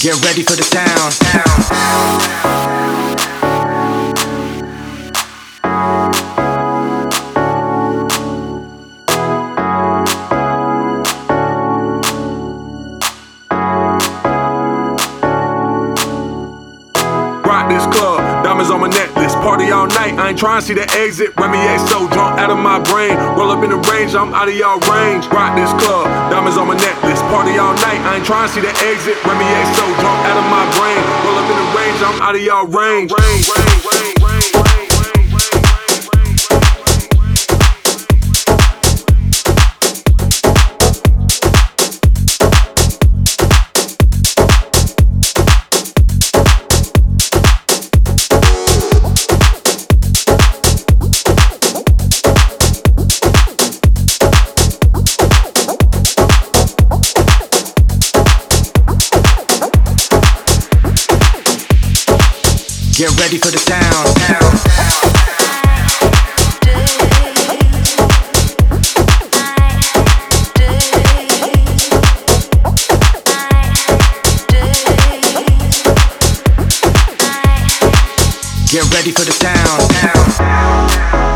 Get ready for the sound. Rock my necklace. Party all night, I ain't trying to see the exit. Remy A so drunk out of my brain. Roll up in the range, I'm out of y'all range. Rock this club, diamonds on my necklace. Party all night, I ain't trying to see the exit. Remy A so drunk out of my brain. Roll up in the range, I'm out of y'all range, range, range, Get ready for the sound. Get ready for the sound.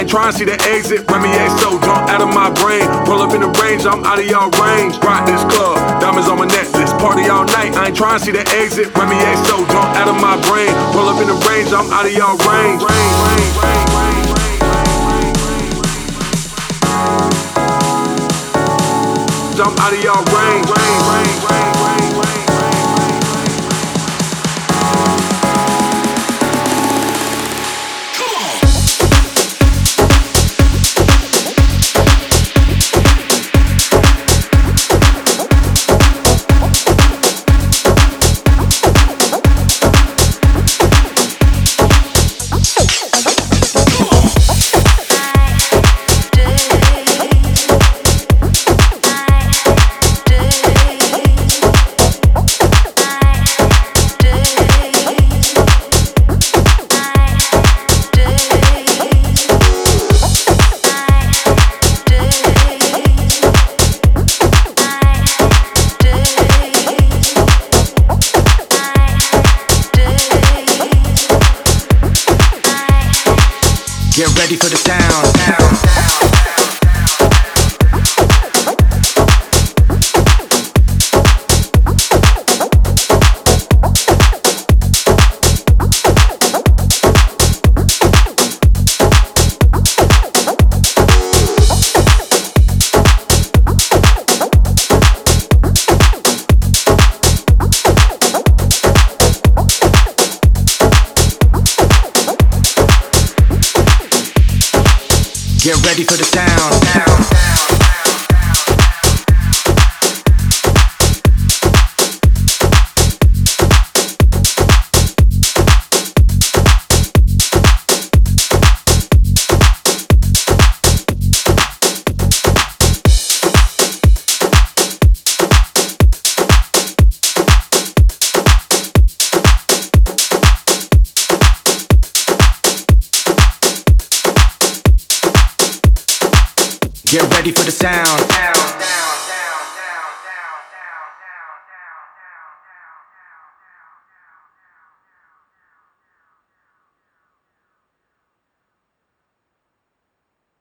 I ain't trying to see the exit. Remy A so drunk out of my brain. Roll up in the range, I'm out of y'all range. Rock this club, diamonds on my necklace. Party all night, I ain't trying to see the exit. Remy A so drunk out of my brain. Roll up in the range, I'm out of y'all range, range, range, range, range. I'm out of y'all range. range, range, range, range, Get ready for the sound. Get ready for the sound. Get ready for the sound.